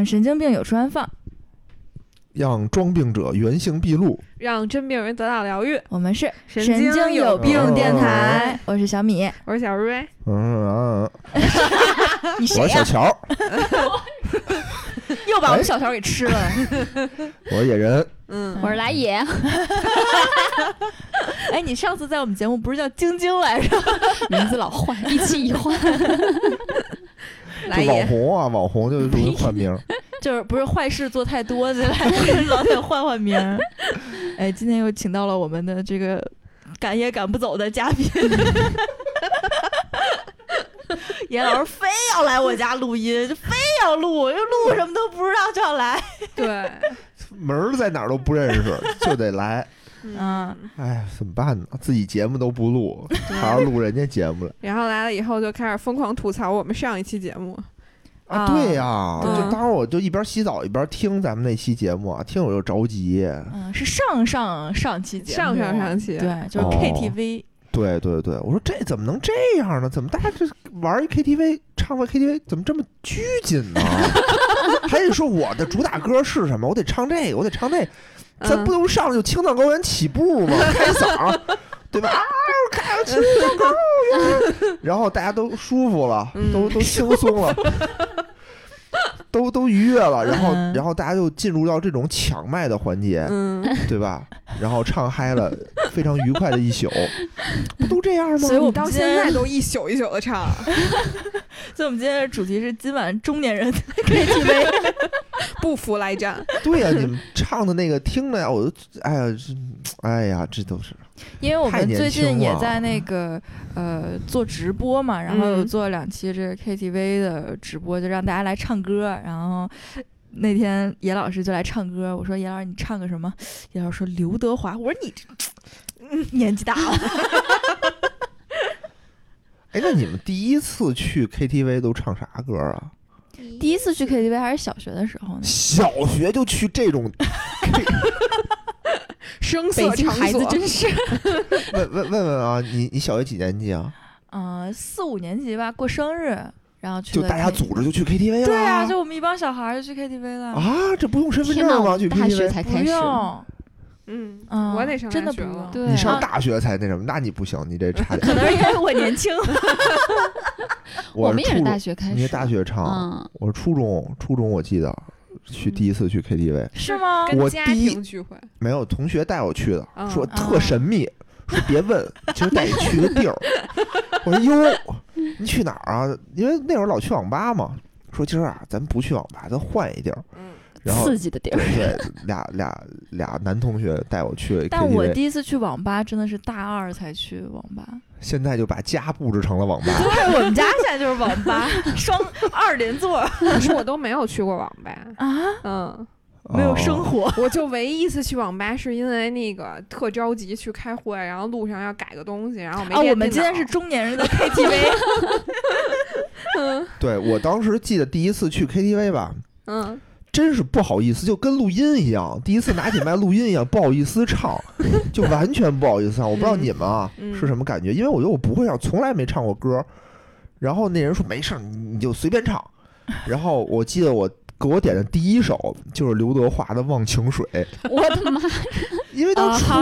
让神经病有处安放。让装病者原形毕露。让真病人得到疗愈。我们是神经经有病病电台，我是小米，我是小瑞，嗯啊，你谁呀、我是小乔，又把我们小乔给吃了。我是野人。嗯我是来也，哎，你上次在我们节目不是叫晶晶来着？名字老换，一期一换。就网，红啊，网红就容易换名。就是不是坏事做太多，就来老得换换名儿。哎，今天又请到了我们的这个赶也赶不走的嘉宾。严老师非要来我家录音，就非要录，又录什么都不知道就要来。对，门儿在哪儿都不认识，就得来。嗯，哎，怎么办呢？自己节目都不录，还要录人家节目了然后来了以后就开始疯狂吐槽我们上一期节目，啊！啊对呀，嗯就当时我就一边洗澡一边听咱们那期节目啊，听我就着急。嗯，是上上上期节目，上上上期对，就是哦 KTV，、对对对，我说这怎么能这样呢？怎么大家这玩一 KTV 唱个 KTV 怎么这么拘谨呢？还得说我的主打歌是什么？我得唱这个，我得唱那，咱嗯不都上来就青藏高原起步吗？开嗓，对吧？啊，开青藏高原，然后大家都舒服了，嗯都都轻松了。都都愉悦了，然后嗯然后大家就进入到这种抢麦的环节，嗯，对吧？然后唱嗨了，非常愉快的一宿，不都这样吗？所以我们到现在都一宿一宿的唱，所以我们今天的主题是今晚中年人 KTV。不服来战，对呀、你们唱的那个听着呀，我都哎呀，这哎呀，这都是因为我们最近也在那个呃做直播嘛，然后做两期这个 KTV 的直播，就让大家来唱歌。然后那天严老师就来唱歌，我说严老师你唱个什么？严老师说刘德华，我说你这嗯年纪大了，哎，那你们第一次去 KTV 都唱啥歌啊？第一次去 KTV 还是小学的时候呢。小学就去这种，声色北京场所，孩子真是，问问问问啊，你你小学几年级啊？嗯、四五年级吧，过生日，然后去了就大家 K- 组织就去 KTV 了？对啊，就我们一帮小孩儿就去 KTV 了。啊，这不用身份证吗？去大学 KTV？不才开始。用，嗯，嗯，我得上真的大学了不用。你上啊大学才那什么？那你不行，你这差点。可能是因为我年轻。我们也是大学开始，你是大学唱，嗯，我是初中，初中我记得去第一次去 KTV，是吗？我第一庭聚会，没有同学带我去的，哦说特神秘，说别问，其实带你去个地儿。我说哟，你去哪儿啊？因为那会儿老去网吧嘛。说今儿啊，咱不去网吧，咱换一地儿。嗯，然后刺激的地儿。对对，俩俩俩男同学带我去 但我第一次去网吧真的是大二才去网吧。现在就把家布置成了网吧。对，我们家现在就是网吧，双二连座 可是我都没有去过网吧，啊，嗯，没有生哦活。我就唯一一次去网吧是因为那个特着急去开会，然后路上要改个东西，然后没啊，电我们今天是中年人的 KTV，嗯对我当时记得第一次去 KTV 吧，嗯真是不好意思，就跟录音一样，第一次拿起麦录音一样，不好意思唱，就完全不好意思唱。我不知道你们啊、嗯是什么感觉，因为我觉得我不会唱，从来没唱过歌。然后那人说没事儿，你你就随便唱。然后我记得我给我点的第一首就是刘德华的《忘情水》，我的妈！因为当时初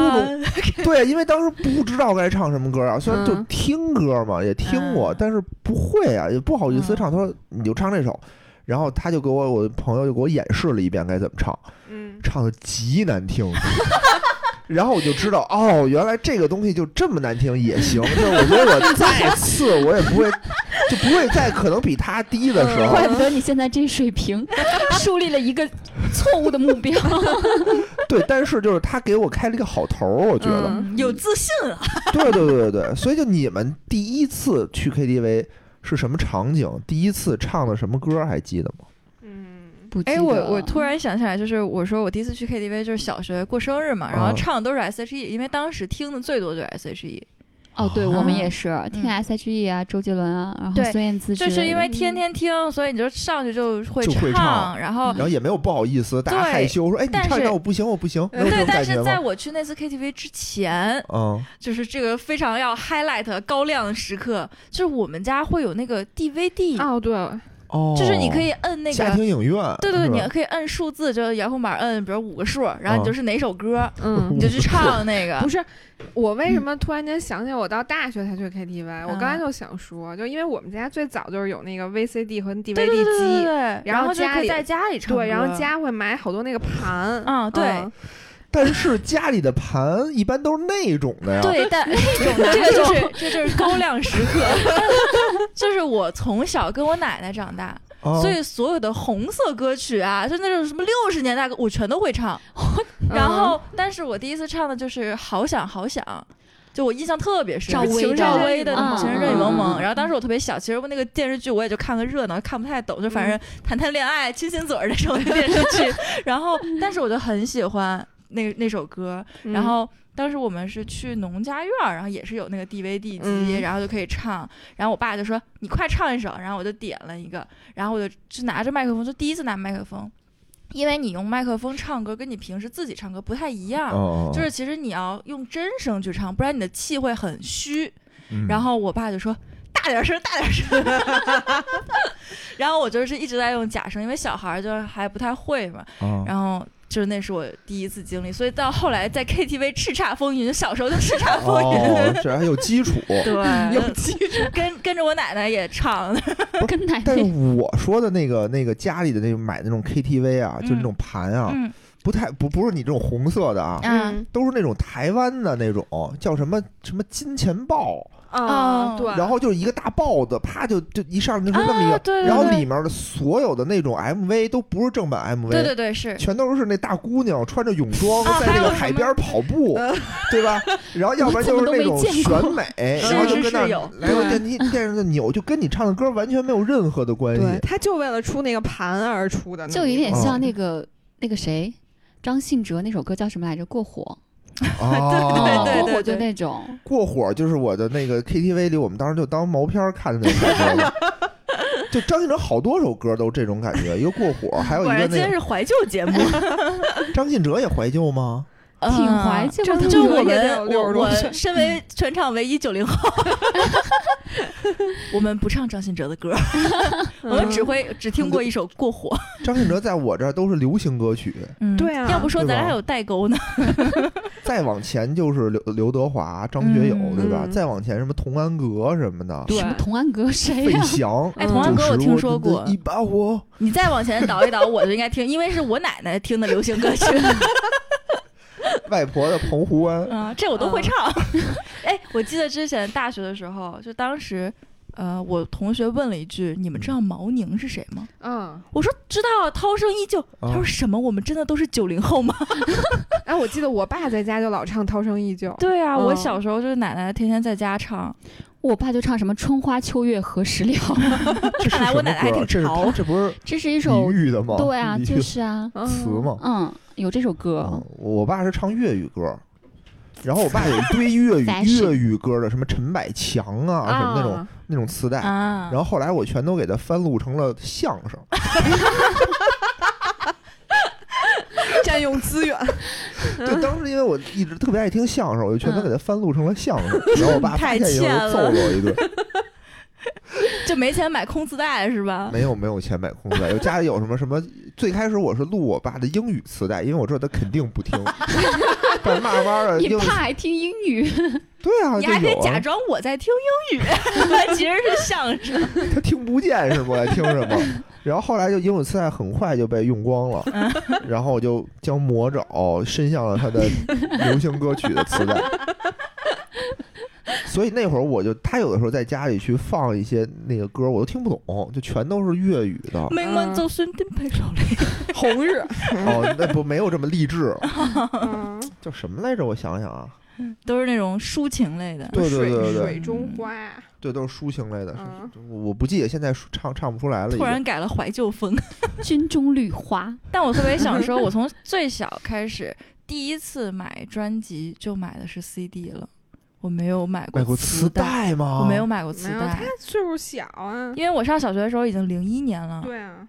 对，因为当时不知道该唱什么歌啊，虽然就嗯听歌嘛，也听过，嗯但是不会啊，也不好意思嗯唱。他说你就唱这首，然后他就给我我的朋友就给我演示了一遍该怎么唱，嗯，唱的极难听。然后我就知道，哦，原来这个东西就这么难听也行。就是我觉得我 再次我也不会，就不会在可能比他低的时候，怪不得你现在这水平，树立了一个错误的目标。对，但是就是他给我开了一个好头儿，我觉得，嗯有自信了。对对对对对，所以就你们第一次去 KTV 是什么场景？第一次唱的什么歌还记得吗？嗯，哎，不记得我我突然想起来，就是我说我第一次去 KTV 就是小学过生日嘛，然后嗯唱的都是 S.H.E，因为当时听的最多就是 S.H.E，哦，对我们也啊是听嗯。S.H.E 啊，周杰伦啊，然后对孙燕姿就是因为天天听，所以你就上去就会就会唱然后嗯。然后也没有不好意思，大家对害羞说：“哎，你但唱一是唱我不行，我不行。”对，但是在？我去那次 KTV 之前，嗯，就是这个非常要 highlight 高亮的时刻，就是我们家会有那个 DVD，、哦对，哦，就是你可以摁那个。家庭影院，对对对，你可以摁数字，就遥控板摁，比如五个数，然后你就是哪首歌，嗯你就去唱那个。不是，我为什么突然间想起来，我到大学才去 KTV？、我刚才嗯就想说，就因为我们家最早就是有那个 VCD 和 DVD 对对对对对机，对，然然后家可以在家里唱。对，然后家会买好多那个盘，嗯对嗯但是家里的盘一般都是那种的呀。对，但那种的 这个就是这就是高亮时刻 就是我从小跟我奶奶长大，啊，所以所有的红色歌曲啊，就那种什么六十年代歌，我全都会唱。然嗯后，但是我第一次唱的就是《好想好想》。就我印象特别深，赵薇的赵薇的嗯《情人热雨蒙蒙》，嗯然后当时我特别小，其实那个电视剧我也就看个热闹，看不太懂，就反正谈谈恋爱、亲亲嘴儿那种电视剧。然后，但是我就很喜欢那那首歌，嗯然后当时我们是去农家院儿，然后也是有那个 DVD 机，嗯然后就可以唱。然后我爸就说：“你快唱一首。”然后我就点了一个，然后我就就拿着麦克风，就第一次拿麦克风，因为你用麦克风唱歌跟你平时自己唱歌不太一样。哦，就是其实你要用真声去唱，不然你的气会很虚。嗯然后我爸就说：“大点声，大点声。”然后我就是一直在用假声，因为小孩儿就还不太会嘛。啊然后就是那是我第一次经历，所以到后来在 KTV 叱咤风云，小时候就叱咤风云，哦，这还有基础。对，有基础，跟跟着我奶奶也唱，跟奶但是我说的那个那个家里的那种买那种 KTV 啊，就是那种盘啊，嗯不太不不是你这种红色的啊，啊嗯都是那种台湾的那种叫什么什么金钱豹，啊，哦对，然后就是一个大豹子，啪就就一上来就是那么一个，啊对对然后里面的所有的那种 MV 都不是正版 MV，对对对是，全都是那大姑娘穿着泳装啊在那个海边跑步，对吧？然后要不然就是那种选美，然后就是跟那儿是有来回对电梯电视的扭，就跟你唱的歌完全没有任何的关系对，系。他就为了出那个盘而出的就有点哦像那个那个谁，张信哲那首歌叫什么来着？过火。哦，对对过火就那种。过火就是我的那个 KTV 里，我们当时就当毛片儿看的那种感觉了。就张信哲好多首歌都这种感觉，一个过火，还有一个那个然今天是怀旧节目，张信哲也怀旧吗？挺怀旧的嗯就我们我我60多岁 身为全场唯一九零后，我们不唱张信哲的歌，我们只会只听过一首《过火》。张信哲在我这儿都是流行歌曲，嗯对啊要不说咱俩有代沟呢。再往前就是刘刘德华、张学友，嗯对吧？嗯再往前什么童安格什么的，对什么童安格谁费呀？翔。哎，嗯童安格我听说过，一把火，你再往前倒一倒，我就应该听，因为是我奶奶听的流行歌曲。外婆的澎湖湾，嗯，这我都会唱。哎，我记得之前大学的时候，就当时，呃，我同学问了一句：“你们知道毛宁是谁吗嗯，？”我说：“知道啊，涛声依旧。”他说：“什么？我们真的都是九零后吗 哎，我记得我爸在家就老唱《涛声依旧》，？”对啊，我嗯小时候就是奶奶天天在家唱。我爸就唱什么“春花秋月何时了 这是看来什么我奶奶还挺歌这是潮这不是 ”，这是一李首煜的吗？对啊，就是啊，嗯词嘛。嗯，有这首歌嗯，我爸是唱粤语歌，然后我爸有一堆粤语粤语歌的，什么陈百强啊，什么那种啊，那种磁带。啊，然后后来我全都给他翻录成了相声，占用资源，对，当时因为我一直特别爱听相声，我就全都嗯给他翻录成了相声。然后我爸发太现以后就揍了我一顿。就没钱买空磁带是吧？没有没有钱买空磁带，有家里有什么什么。最开始我是录我爸的英语磁带，因为我知道他肯定不听。但是慢慢的你爸还听英语，对啊，你还可以就有啊，假装我在听英语，其实是相声。他听不见是吗？在听什么？然后后来就英语磁带很快就被用光了，然后我就将魔爪伸向了他的 流行歌曲的磁带。所以那会儿我就，他有的时候在家里去放一些那个歌，我都听不懂，就全都是粤语的。命运就算颠沛流离。红日，哦，那不没有这么励志，嗯，叫什么来着？我想想啊，都是那种抒情类的。对对对对对水中花，对，都是抒情类的，是嗯我我不记得现在唱唱不出来了。突然改了怀旧风，军中绿花，但我特别想说，我从最小开始，第一次买专辑就买的是 CD 了，我没有买买过磁磁，带吗？我没有买过磁没有，他带，岁数小啊，因为我上小学的时候已经零一年了，对啊，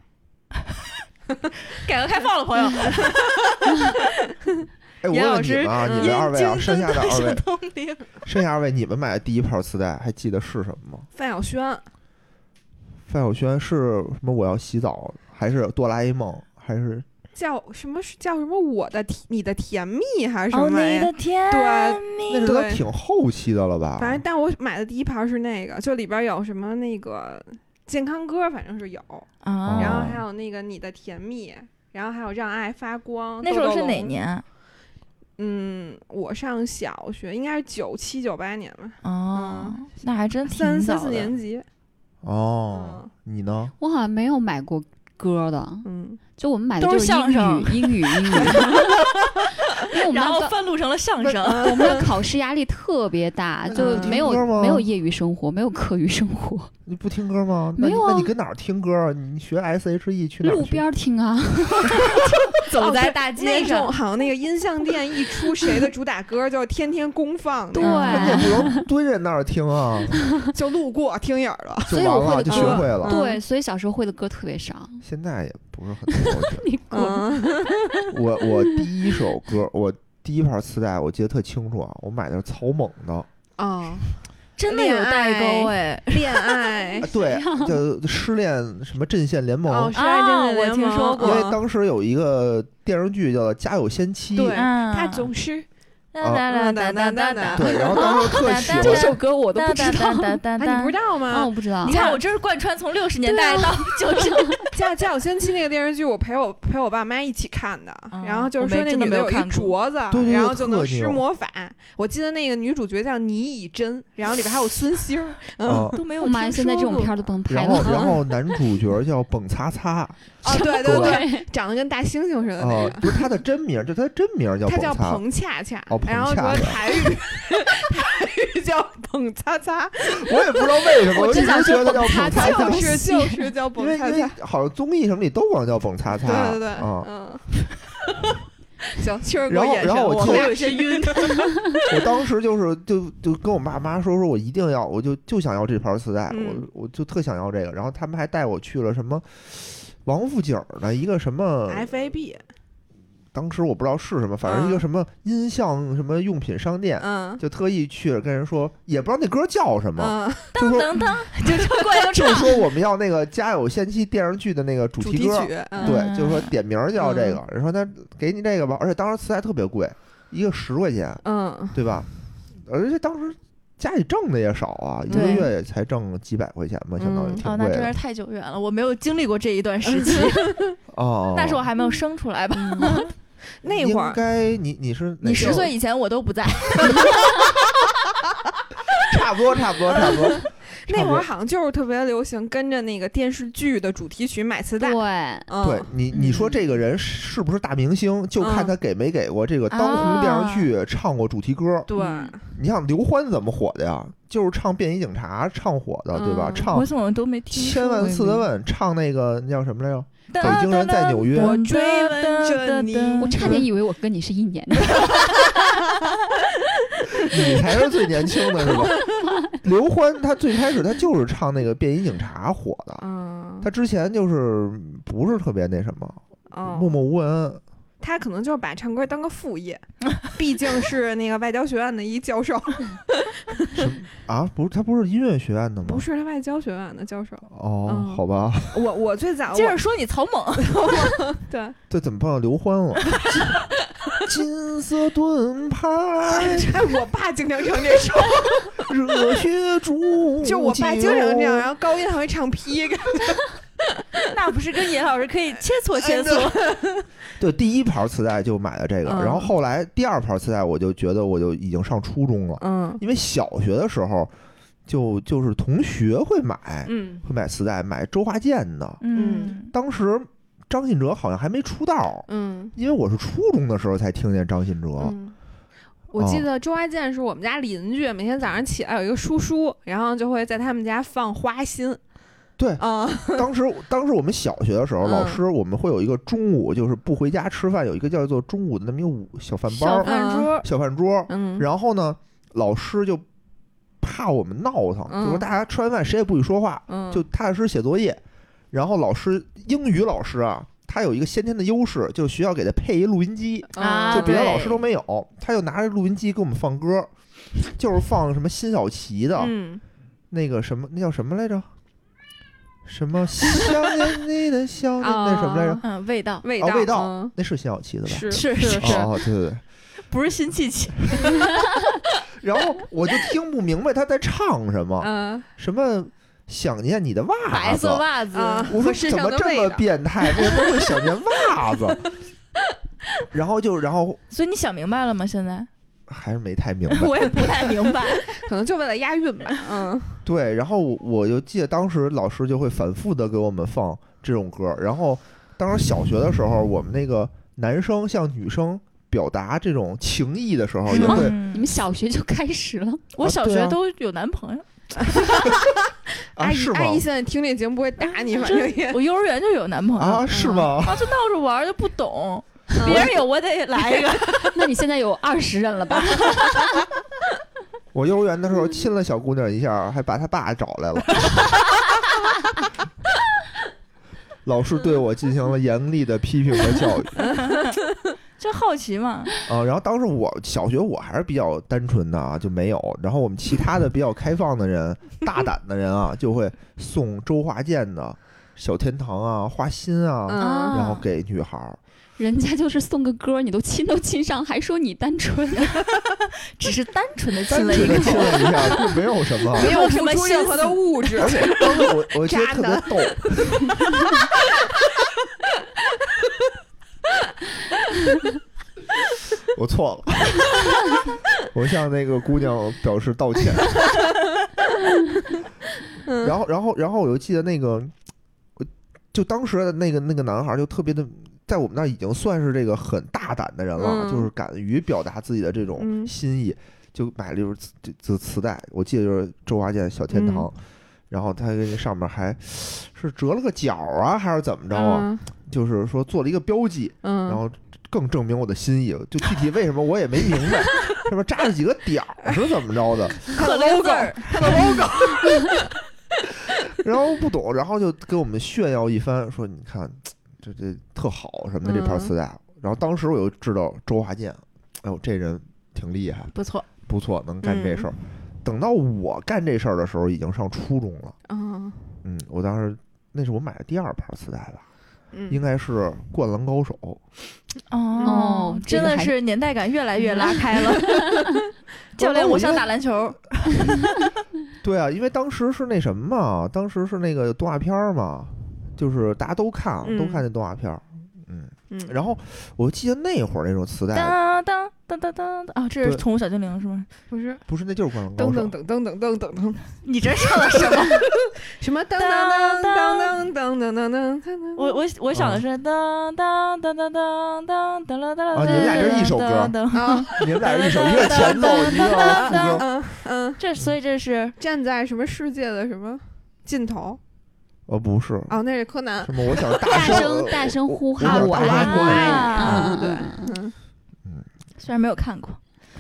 改革开放了，朋友。哎，我严老师问问你们啊，嗯你们二位啊，剩下的二位，剩下二位，你们买的第一盘磁带还记得是什么吗？范晓萱，范晓萱是什么？我要洗澡，还是哆啦 A 梦，还是叫什么是叫什么我的甜你的甜蜜还是什哦，么？你的甜对蜜那是都挺后期的了吧？反正但我买的第一盘是那个，就里边有什么那个健康歌，反正是有，啊，然后还有那个你的甜蜜，然后还有让爱发光。那时候是豆豆龙？哪年？嗯，我上小学应该是九七九八年吧，哦，那还真挺三三四年级。哦，你呢？我好像没有买过歌的，嗯，就我们买的都就是相声语，英语，英语。因为我们然后那个翻录成了相声。我们的考试压力特别大，就嗯没有没有业余生活，没有课余生活，你不听歌吗？那没有啊那你跟哪儿听歌啊？你学 S H E 去哪儿去？路边儿听啊。走在大街那种上，好像那个音像店一出谁的主打歌，就天天公放，对那你也不能蹲人那儿听啊，就路过听影儿了。就所以我完了，就学会了。嗯对，所以小时候会的歌特别少。现在也不是很多。你滚！嗯，我我第一首歌，我第一盘磁带，我记得特清楚啊，我买的是草蜢的，哦，真的有代沟哎。恋爱啊，对，叫失恋什么阵线联盟，哦，我听说过因为嗯当时有一个电视剧叫做《家有仙妻》，对嗯，他总是哒哒哒哒哒哒对，然后当时特 这首歌我都不知道。哒哒哒啊，你不知道啊，吗我？不知道。你。看我这是贯穿从六十年代到九十，《家家有仙妻》那个电视剧，我陪我陪我爸妈一起看的，嗯 然后就是说那我没真的女的有镯子，然后就能施魔法。我记得那个女主角叫倪以真，然后里边还有孙兴儿，嗯，啊。都没有我妈现在这种说过。片都不能拍然后，了。然后男主角叫蹦擦擦，哦，对对对对，长得跟大猩猩似的那哦，个。不是他的真名，就他的真名叫他叫，彭恰恰然后恰恰说台语，台语叫捧擦擦，我也不知道为什么，我一直我只觉得叫说蹦擦擦是就是叫因为因为擦擦，好像综艺什么里都管叫蹦擦擦，对对对，啊，嗯。行，确实给然后然后我记得我们俩有些晕。我当时就是就就跟我爸妈说说，我一定要，我就就想要这盘磁带，嗯我我就特想要这个。然后他们还带我去了什么王府井儿的一个什么，FAB，当时我不知道是什么，反正一个嗯什么音像什么用品商店，嗯。就特意去了跟人说，也不知道那歌叫什么，嗯，就说噔噔，就就过来就就。说我们要那个《家有仙妻》电视剧的那个主主题歌，题曲，嗯。对，就是说点名儿叫这嗯。个，人说那给你这个吧，而且当时磁带特别贵，一个十块钱，嗯，对吧？而且当时家里挣的也少啊，一个月也才挣几百块钱吧，相当于挺贵的那真是太久远了，我没有经历过这一段时期，哦。那是我还没有生出来吧？那会儿应该你你是你十岁以前我都不在，差不多差不多差不多。那会儿好像就是特别流行跟着那个电视剧的主题曲买磁带，对，嗯对你你说嗯这个人是不是大明星，就看嗯他给没给过这个当红电视剧唱过主题歌。对，嗯你像刘欢怎么火的呀？就是唱《便衣警察》唱火的，对吧？嗯唱我怎么都没听千万次的问，唱那个那叫什么来着？北北京人在纽约我追问着你我差点以为我跟你是一年的。你才是最年轻的是吧？刘欢他最开始他就是唱那个《便衣警察》火的，嗯，他之前就是不是特别那什么，默哦，默无闻。他可能就是把唱歌当个副业，毕竟是那个外交学院的一教授，啊，不是，他不是音乐学院的吗？不是他外交学院的教授。哦，嗯好吧，我我最早接着说你曹猛，对，这怎么碰到刘欢了？金金色盾牌，哎，我爸经常唱这首，热血铸就我爸经常这样，然后高音还会唱 P，那不是跟严老师可以切磋切磋？对，第一盘磁带就买了这个，嗯然后后来第二盘磁带我就觉得我就已经上初中了，嗯。因为小学的时候就就是同学会买嗯。会买磁带，买周华健的，嗯，当时张信哲好像还没出道，嗯。因为我是初中的时候才听见张信哲，嗯。我记得周华健是我们家邻居，每天早上起来有一个叔叔，然后就会在他们家放花心。对啊，当时当时我们小学的时候，嗯。老师我们会有一个中午就是不回家吃饭，有一个叫做中午的那么一个午小饭包小儿饭桌，小饭桌，嗯，然后呢，老师就怕我们闹腾，嗯就说大家吃完饭谁也不许说话，嗯。就踏踏实实写作业。然后老师英语老师啊，他有一个先天的优势，就是学校给他配一录音机，啊就别的老师都没有，他就拿着录音机给我们放歌，就是放什么辛晓琪的、嗯。那个什么，那叫什么来着？什么想念你的笑，那那什么来着？嗯，味道味道哦味道嗯那是辛晓琪的吧？是是是是哦，对对对。不是辛弃疾？然后我就听不明白他在唱什么，嗯什么想念你的袜子白子。色袜子，啊我说怎么这么变态？为什么会想念袜子？然后就然后所以你想明白了吗？现在还是没太明白。我也不太明白。可能就为了押韵吧。嗯对，然后我就记得当时老师就会反复的给我们放这种歌，然后当时小学的时候，我们那个男生向女生表达这种情谊的时候，也会嗯你们小学就开始了，我小学都有男朋友，啊阿姨阿姨现在听这节目不会打你，反正也我幼儿园就有男朋友啊是吗？啊，就闹着玩儿就不懂，嗯 别人有我得来一个。那你现在有二十任了吧？我幼儿园的时候亲了小姑娘一下，还把她爸找来了。老师对我进行了严厉的批评和教育就好奇嘛，啊，然后当时我小学我还是比较单纯的啊，就没有。然后我们其他的比较开放的人、大胆的人啊，就会送周华健的《小天堂》啊、花心啊，嗯然后给女孩儿。人家就是送个歌，你都亲都亲上，还说你单纯。只是单纯的亲了一口亲。了一下，并没有什么。没有什么任何的物质而。且当时我我觉得特别逗，我错了，我向那个姑娘表示道歉。嗯然后，然后，然后我又记得那个，我就当时的那个那个男孩就特别的，在我们那儿已经算是这个很大胆的人了，嗯就是敢于表达自己的这种嗯心意，就买了一本磁这这磁带，我记得就是周华健《小天堂》嗯然后他那上面还是折了个角啊，还是怎么着啊？嗯就是说做了一个标记，嗯，然后更证明我的心意。就具体为什么我也没明白，上面扎了几个点儿是怎么着的，他的 logo，然后不懂，然后就给我们炫耀一番，说你看这这特好什么的这盘嗯磁带。然后当时我就知道周华健，哎呦这人挺厉害，不错。不错，能干这事儿。等到我干这事儿的时候，已经上初中了。嗯嗯，我当时那是我买的第二盘磁带吧，嗯，应该是《灌篮高手》。哦真的是年代感越来越拉开了。教练，我想打篮球。对啊，因为当时是那什么嘛，当时是那个动画片儿嘛，就是大家都看，嗯都看那动画片儿。嗯，嗯，然后我记得那会儿那种磁带，当当当当当当啊！这是宠物小精灵是吗？不是不是那就是《灌篮高手噔噔》。噔噔噔噔噔噔，你这唱的什么？什么噔噔噔噔噔噔噔噔噔噔，我我我想的是噔噔噔噔噔噔噔噔噔。啊你们俩这是一首歌啊，你们俩是一首，一个前奏，一个副歌。嗯嗯，这所以这是站在什么世界的什么尽头？呃，不是，哦，那是柯南。什么？我想大声声大声呼喊我爱虽然没有看过，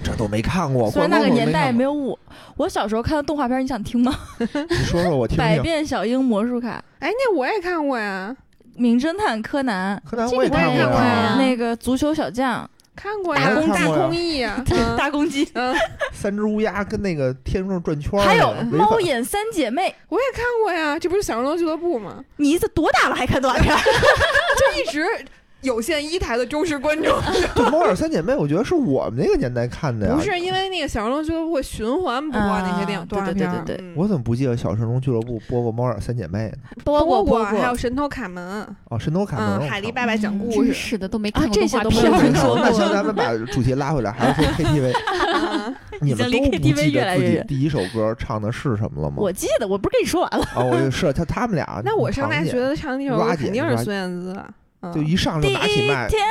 这都没看过。虽然那个年代没有我。我小时候看的动画片，你想听吗？你说说我听百。变小樱魔术卡、哎，那我也看过呀，名侦探柯南、柯南我也这个看过我也看过呀呀，那个足球小将、看过呀，大公大公益呀，嗯大公鸡，嗯，三只乌鸦跟那个天上转圈儿还有猫眼三姐妹。我也看过呀，这不是小神龙俱乐部吗？你这多大了还看动画片？就一直有线一台的忠实观众。对《猫眼三姐妹》，我觉得是我们那个年代看的呀。不是因为那个小神龙俱乐部会循环播那些电影啊动画片儿，对对对我怎么不记得小神龙俱乐部播过《猫眼三姐妹》呢？播播过还有神偷卡门，哦，神偷卡门嗯，海狸爸爸讲故事，真是的，都没看过啊这些都没听说过那行，咱们把主题拉回来，还是说 KTV。嗯你们都不记得自己越来越远第一首歌唱的是什么了吗？我记得，我不是跟你说完了？啊，我就是他他们俩。那我上大学的唱那首歌肯定是孙燕姿，嗯就一上就第一拿起麦，天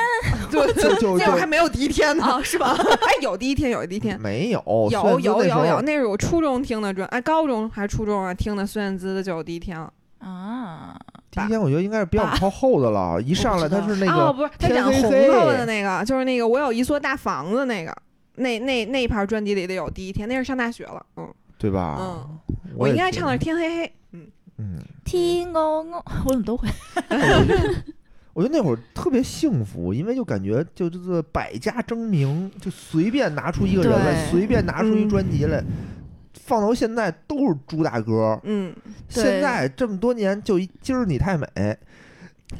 对，就就就那会儿还没有第一天呢，啊，是吧？哎，有第一天，有第一天。没有有有有有，那是我初中听的专，哎，高中还是初中啊听的孙燕姿的就有第一天了。啊，第一天我觉得应该是比较靠后的了，一上来他是那个哦，个不是，他天讲红黑黑头的那个，就是那个我有一所大房子那个，那那那一盘专辑里得有第一天，那是上大学了，嗯对吧？嗯，我应该唱的是天黑黑，嗯，嗯，天我我，我怎么都会？哎我觉得那会儿特别幸福，因为就感觉就就是百家争鸣，就随便拿出一个人来，随便拿出一嗯专辑来，放到现在都是主打歌。嗯，现在这么多年，就一今儿你太美。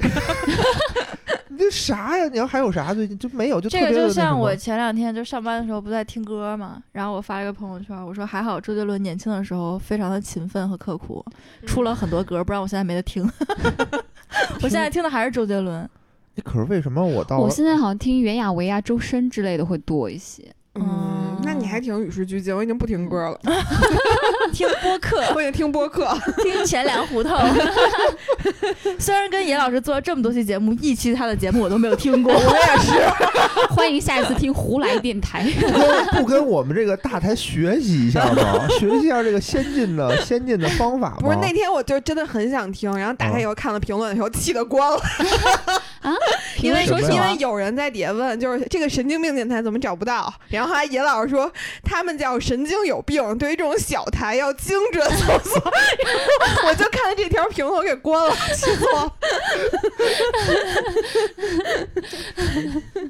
你这啥呀？你要还有啥？最近就没有，就特这个就像我前两天就上班的时候不在听歌嘛，然后我发了个朋友圈，我说还好周杰伦年轻的时候非常的勤奋和刻苦，出了很多歌，不然我现在没得听。我现在听的还是周杰伦。哎可是为什么我到我现在好像听袁娅维啊、周深之类的会多一些。嗯，那你还挺与时俱进，我已经不听歌了，听播客，我已经听播客。听钱粮胡同。虽然跟严老师做了这么多期节目，一期他的节目我都没有听过。我也是。欢迎下一次听胡来电台。不跟不跟我们这个大台学习一下吗？学习一下这个先进的先进的方法吗？不是那天我就真的很想听，然后打开以后看了评论以后，气得关了。因为因为有人在底下问，就是这个神经病电台怎么找不到？然后还野老师说他们叫神经有病，对于这种小台要精准搜索。然后我就看见这条评论我给关了，气死我了。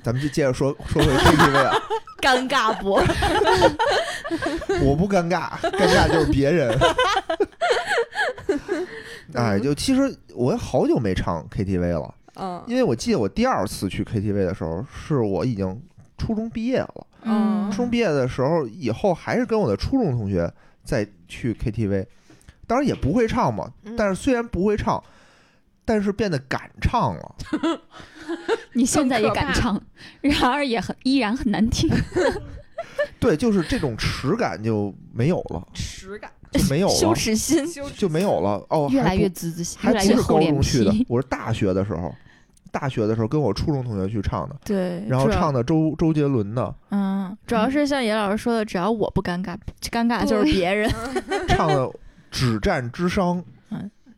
咱们就接着说说回 KTV 啊，尴尬不？我不尴尬，尴尬就是别人。哎，就其实我好久没唱 KTV 了，嗯因为我记得我第二次去 KTV 的时候，是我已经初中毕业了。嗯初中毕业的时候，以后还是跟我的初中同学再去 KTV，当然也不会唱嘛，嗯但是虽然不会唱，但是变得敢唱了。你现在也敢唱，然而也很依然很难听。对，就是这种耻感就没有了，耻感，就没有了羞，耻心。就没有了。哦，越来越滋滋，还越来越厚脸不是高中去的皮。，我是大学的时候，大学的时候跟我初中同学去唱的，对，然后唱的周周杰伦的，嗯，主要是像野老师说的，只要我不尴尬，尴尬就是别人。唱的《止战之殇》，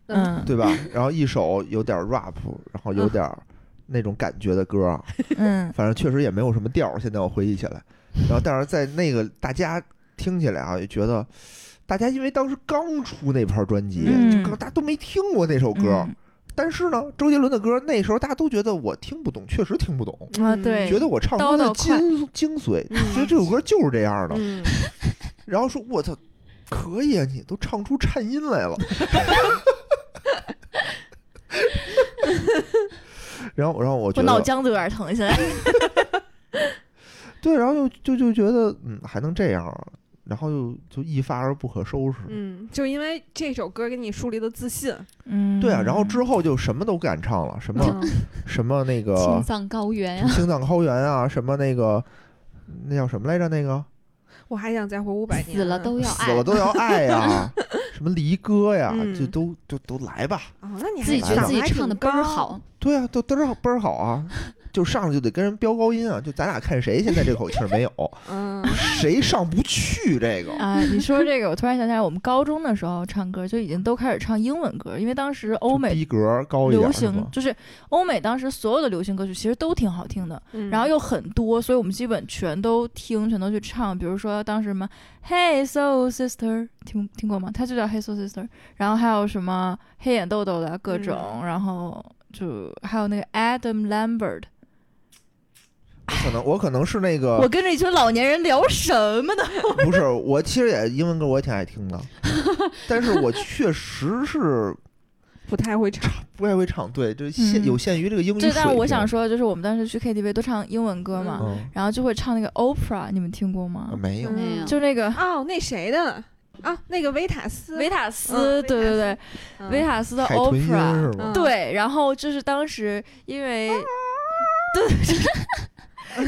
嗯对吧？然后一首有点 rap，然后有点那种感觉的歌啊，嗯反正确实也没有什么调儿。现在我回忆起来，然后但是在那个大家听起来啊，也觉得大家因为当时刚出那盘专辑，嗯就大家都没听过那首歌。嗯但是呢，周杰伦的歌那时候大家都觉得我听不懂，确实听不懂，啊，嗯对，觉得我唱歌的精精髓，嗯觉得这首歌就是这样的。嗯，然后说我操，可以啊，你都唱出颤音来了。然后，然后我觉我脑浆子有点疼，现在。对，然后就就就觉得嗯还能这样啊，然后就就一发而不可收拾。嗯，就因为这首歌给你树立的自信，嗯，对啊，然后之后就什么都敢唱了，什么、嗯 什么那个青藏高原啊，青藏高原啊，什么那个那叫什么来着？那个我还想再活五百年，死了都要爱死了，都要爱呀，什么离歌呀，嗯就都就都来吧。哦，那你还自己觉得自己还唱的倍儿好，对啊，都嘚儿倍儿好啊，就上来就得跟人飙高音啊，就咱俩看谁现在这口气儿没有，嗯，谁上不去这个。啊，你说这个，我突然想起来，我们高中的时候唱歌就已经都开始唱英文歌，因为当时欧美逼格高一点流行就是欧美当时所有的流行歌曲其实都挺好听的，嗯然后又很多，所以我们基本全都听，全都去唱。比如说当时什么 Hey Soul Sister，听听过吗？它就叫 Hey Soul Sister。然后还有什么黑眼豆豆的各种，然后就还有那个 Adam Lambert。可能我可能是那个我跟着一群老年人聊什么呢？不是我其实也英文歌我也挺爱听的，但是我确实是不太会唱，不太会唱，对，就限嗯有限于这个英语就水平。但是我想说，就是我们当时去 KTV 都唱英文歌嘛，嗯，然后就会唱那个 Opera，你们听过吗？啊没有，没有。就那个哦，那谁的？啊？那个维塔斯，维塔嗯斯，对对对，嗯。维塔斯的 Opera。对，然后就是当时因为，对，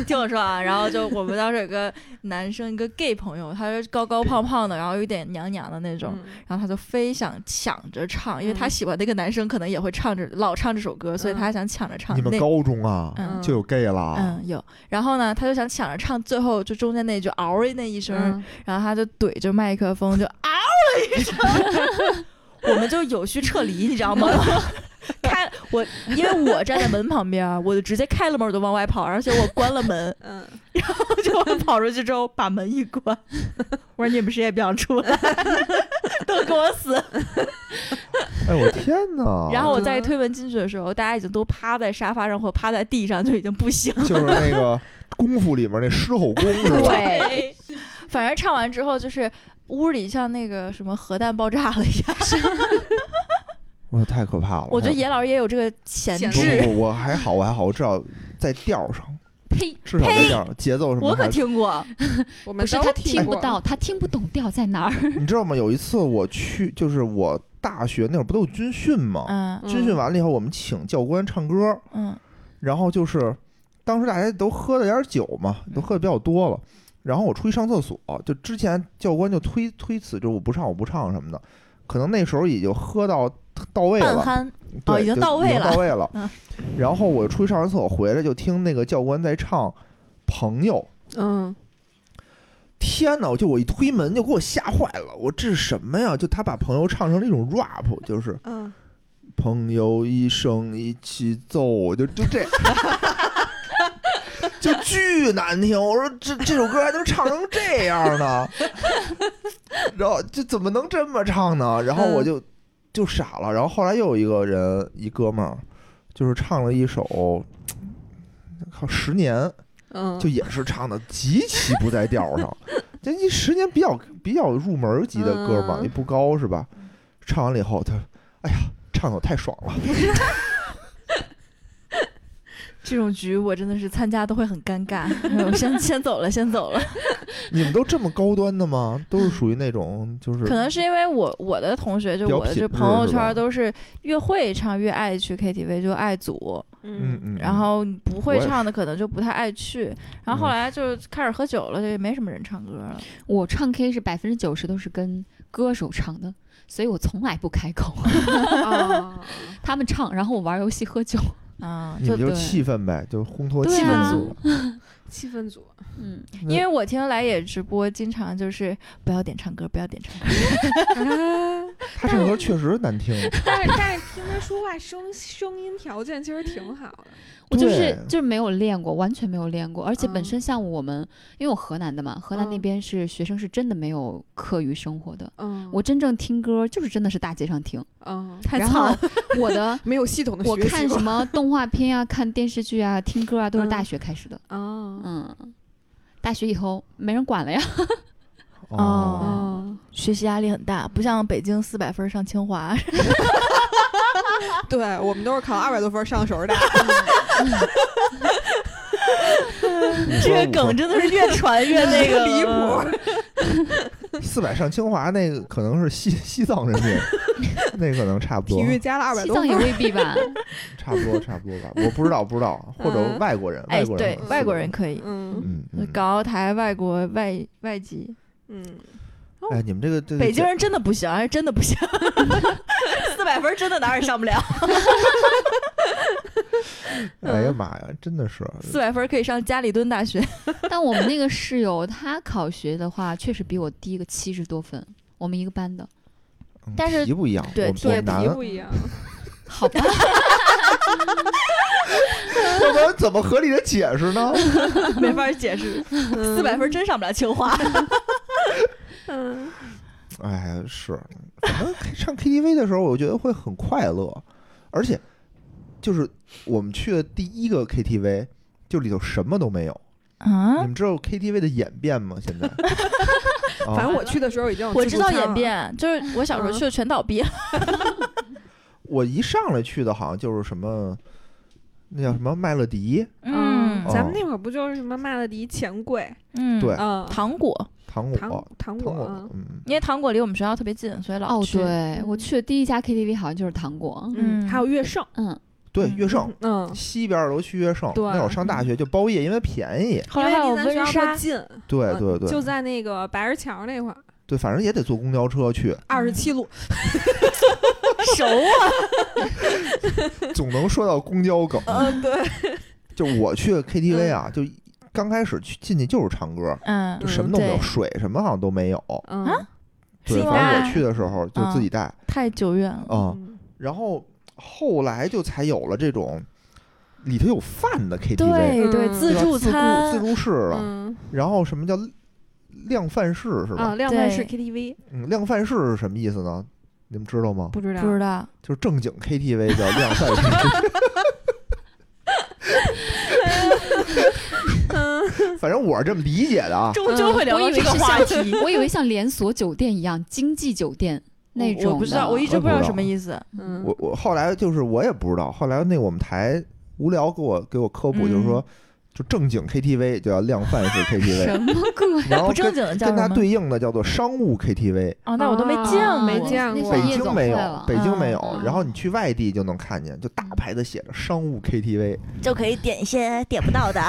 听我说啊，然后就我们当时有个男生，一个 gay 朋友，他是高高胖胖的，然后有点娘娘的那种，嗯。然后他就非想抢着唱，因为他嗯。喜欢那个男生可能也会唱着老唱这首歌，所以嗯。他想抢着唱。你们高中啊嗯。就有 gay 了？嗯有，然后呢，他就想抢着唱最后就中间那句嗷的那一声，嗯。然后他就怼着麦克风就嗷了一声，我们就有序撤离，你知道吗？开我，因为我站在门旁边儿，我就直接开了门，我就往外跑，而且我关了门，嗯，就我跑出去之后把门一关，我说你们谁也别想出来，都给我死！哎我天哪！然后我再一推门进去的时候，大家已经都趴在沙发上或趴在地上，就已经不行了。就是那个功夫里面那狮吼功是吧？对，反正唱完之后就是屋里像那个什么核弹爆炸了一样。我太可怕了。我觉得还野老师也有这个潜质。不不，我还好，我还好，我至少在调上，呸！至少在调上，节奏什么我可听过，我们都不是他听不到，他听不懂调在哪儿。你知道吗？有一次我去，就是我大学那会儿不都有军训吗？嗯嗯军训完了以后，我们请教官唱歌，嗯然后就是当时大家都喝了点酒嘛，都喝的比较多了。然后我出去上厕所，就之前教官就推推辞，就是我不唱我不唱什么的，可能那时候已经喝到到位了，半酣，对，哦已经到位了到位了。嗯然后我出去上完厕所回来，就听那个教官在唱《朋友》。嗯天呐！就我一推门就给我吓坏了，我这是什么呀？就他把朋友唱成了一种 rap，就是嗯，朋友一生一起走，就就这，就巨难听。我说这这首歌还能唱成这样呢？然后就怎么能这么唱呢？然后我就就傻了。然后后来又有一个人，一哥们儿，就是唱了一首。靠，十年嗯，就也是唱的极其不在调上，这一十年比较比较入门级的歌嘛，嗯也不高是吧？唱完了以后，他，哎呀，唱的我太爽了。这种局我真的是参加都会很尴尬。我先先走了，先走了。你们都这么高端的吗？都是属于那种就是可能是因为我我的同学就我的这朋友圈都是越会唱越爱去 KTV 就爱组，嗯嗯，然后不会唱的可能就不太爱去，然后后嗯来就开始喝酒了，就也没什么人唱歌了。我唱 K 是百分之九十都是跟歌手唱的，所以我从来不开口，啊，他们唱，然后我玩游戏喝酒。啊，就你们就气氛呗，就烘托 气氛组。气氛组，嗯，因为我听来也直播，经常就是不要点唱歌，不要点唱歌。他唱歌确实难听，但是但是听他说话声声音条件其实挺好的，我就是就是没有练过，完全没有练过，而且本嗯身像我们，因为我河南的嘛，河南那嗯边是学生是真的没有课余生活的。嗯，我真正听歌就是真的是大街上听，嗯太然后我的 没有系统的我学习过看什么 动画片啊、看电视剧啊、听歌啊，都是大嗯学开始的。啊嗯，大学以后没人管了呀。哦，哦，学习压力很大，不像北京四百分上清华。对我们都是考二百多分上的首师大，这个梗真的是越传越那个离谱。四百上清华那个可能是西西藏人民，那可能差不多。体，育加了二百多西藏也，未必吧。差不多差不多吧，我不知道不知道，或者嗯外国人，哎，外国人。对，外国人可以。嗯。嗯，嗯。港澳台外国外外籍，嗯，哎，你们这个这北京人真的不行，还真的不行，四百分真的哪儿也上不了，哎呀妈呀，真的是四百分可以上加里敦大学。但我们那个室友他考学的话，确实比我低个七十多分。我们一个班的，嗯但是题不一样，对题不一样，好吧，要不然怎么合理的解释呢？没法解释，四百分真上不了清华。嗯。哎，是，反正唱 KTV 的时候，我觉得会很快乐，而且就是我们去的第一个 KTV，就里头什么都没有啊。你啊，们知道 KTV 的演变吗？现在，啊反正我去的时候已经我知道演变，就是我小时候嗯。去的全倒闭了。我一上来去的好像就是什么，那叫什么麦乐迪，嗯。咱们那会儿不就是什么麦乐迪、钱柜，嗯，对嗯，糖果，糖果，糖果啊，嗯，因为糖果离我们学校特别近，所以老哦，去。对我去的第一家 KTV 好像就是糖果。嗯。还有乐盛，嗯，对，嗯。乐盛，嗯，西边儿都去乐盛，对。那会儿上大学就包夜，因为便宜。后来还有因为离咱温莎。学校特，近，嗯对对对，就在那个白石桥那块儿，对，反正也得坐公交车去，二十七路，熟啊。总能说到公交梗。嗯，对，就我去 KTV 啊，就刚开始去进去就是唱歌，嗯就，什么都没有，水什么好像都没有。嗯啊对，反正我去的时候就自己带太久远了。然后后来就才有了这种里头有饭的 KTV，对对，嗯自助自助餐自助式了。嗯然后什么叫量贩式是吧？啊，量贩式对 KTV 嗯，量贩式是什么意思呢？你们知道吗？不知道不知道。就是正经 KTV 叫量贩式。反正我是这么理解的啊。终究会聊到这个话题。我以为像连锁酒店一样，经济酒店那种的。我不知道，我一直不知道什么意思。嗯，我我后来就是我也不知道，后来那我们台无聊给我给我科普，嗯就是说，就正经 KTV 就要量贩式 KTV，什么鬼？然后跟不正经的叫跟它？对应的叫做商务 KTV。哦，那我都没见过，没见过北京没有北京没有嗯，然后你去外地就能看见，就大牌子写着商务 KTV。就可以点一些点不到的。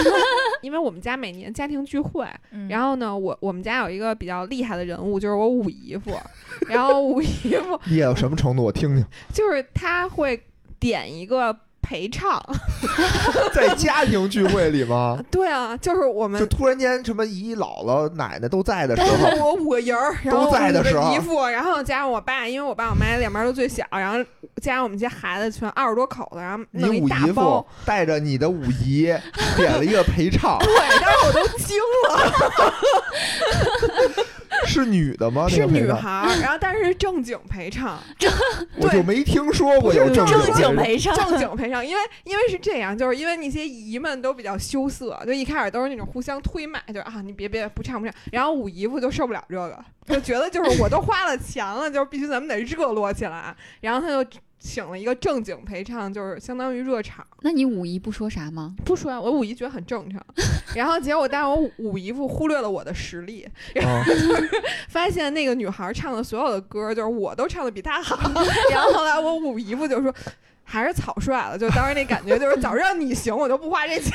因为我们家每年家庭聚会，嗯然后呢，我我们家有一个比较厉害的人物，就是我五姨夫，然后五姨夫厉害到什么程度？我听听。就是他会点一个陪唱，在家庭聚会里吗？对啊，就是我们就突然间什么姨姥姥奶奶都在的时候，我五个人儿，然后都在的我时候。姨父，然后加上我爸，因为我爸我妈两边都最小，然后加上我们家孩子全二十多口子，然后你弄一五姨大包。夫，带着你的五姨点了一个陪唱，对，当时我都惊了，是女的吗？那是个，女孩儿，然后但是是正经陪唱，我就没听说过有正正经经陪唱，正经陪唱，因为因为是这样，就是因为那些姨们都比较羞涩，就一开始都是那种互相推买，就是啊你别别不唱不唱，然后五姨夫就受不了这个，就觉得就是我都花了钱了，就是必须咱们得热络起来，然后他就请了一个正经陪唱，就是相当于热场。那你五姨不说啥吗？不说，我五姨觉得很正常，然后结果但是我五五姨夫忽略了我的实力，然后，发现那个女孩唱的所有的歌，就是我都唱的比她好。然后后来我五姨夫就说，还是草率了，就当时那感觉就是早知道你行，我就不花这钱。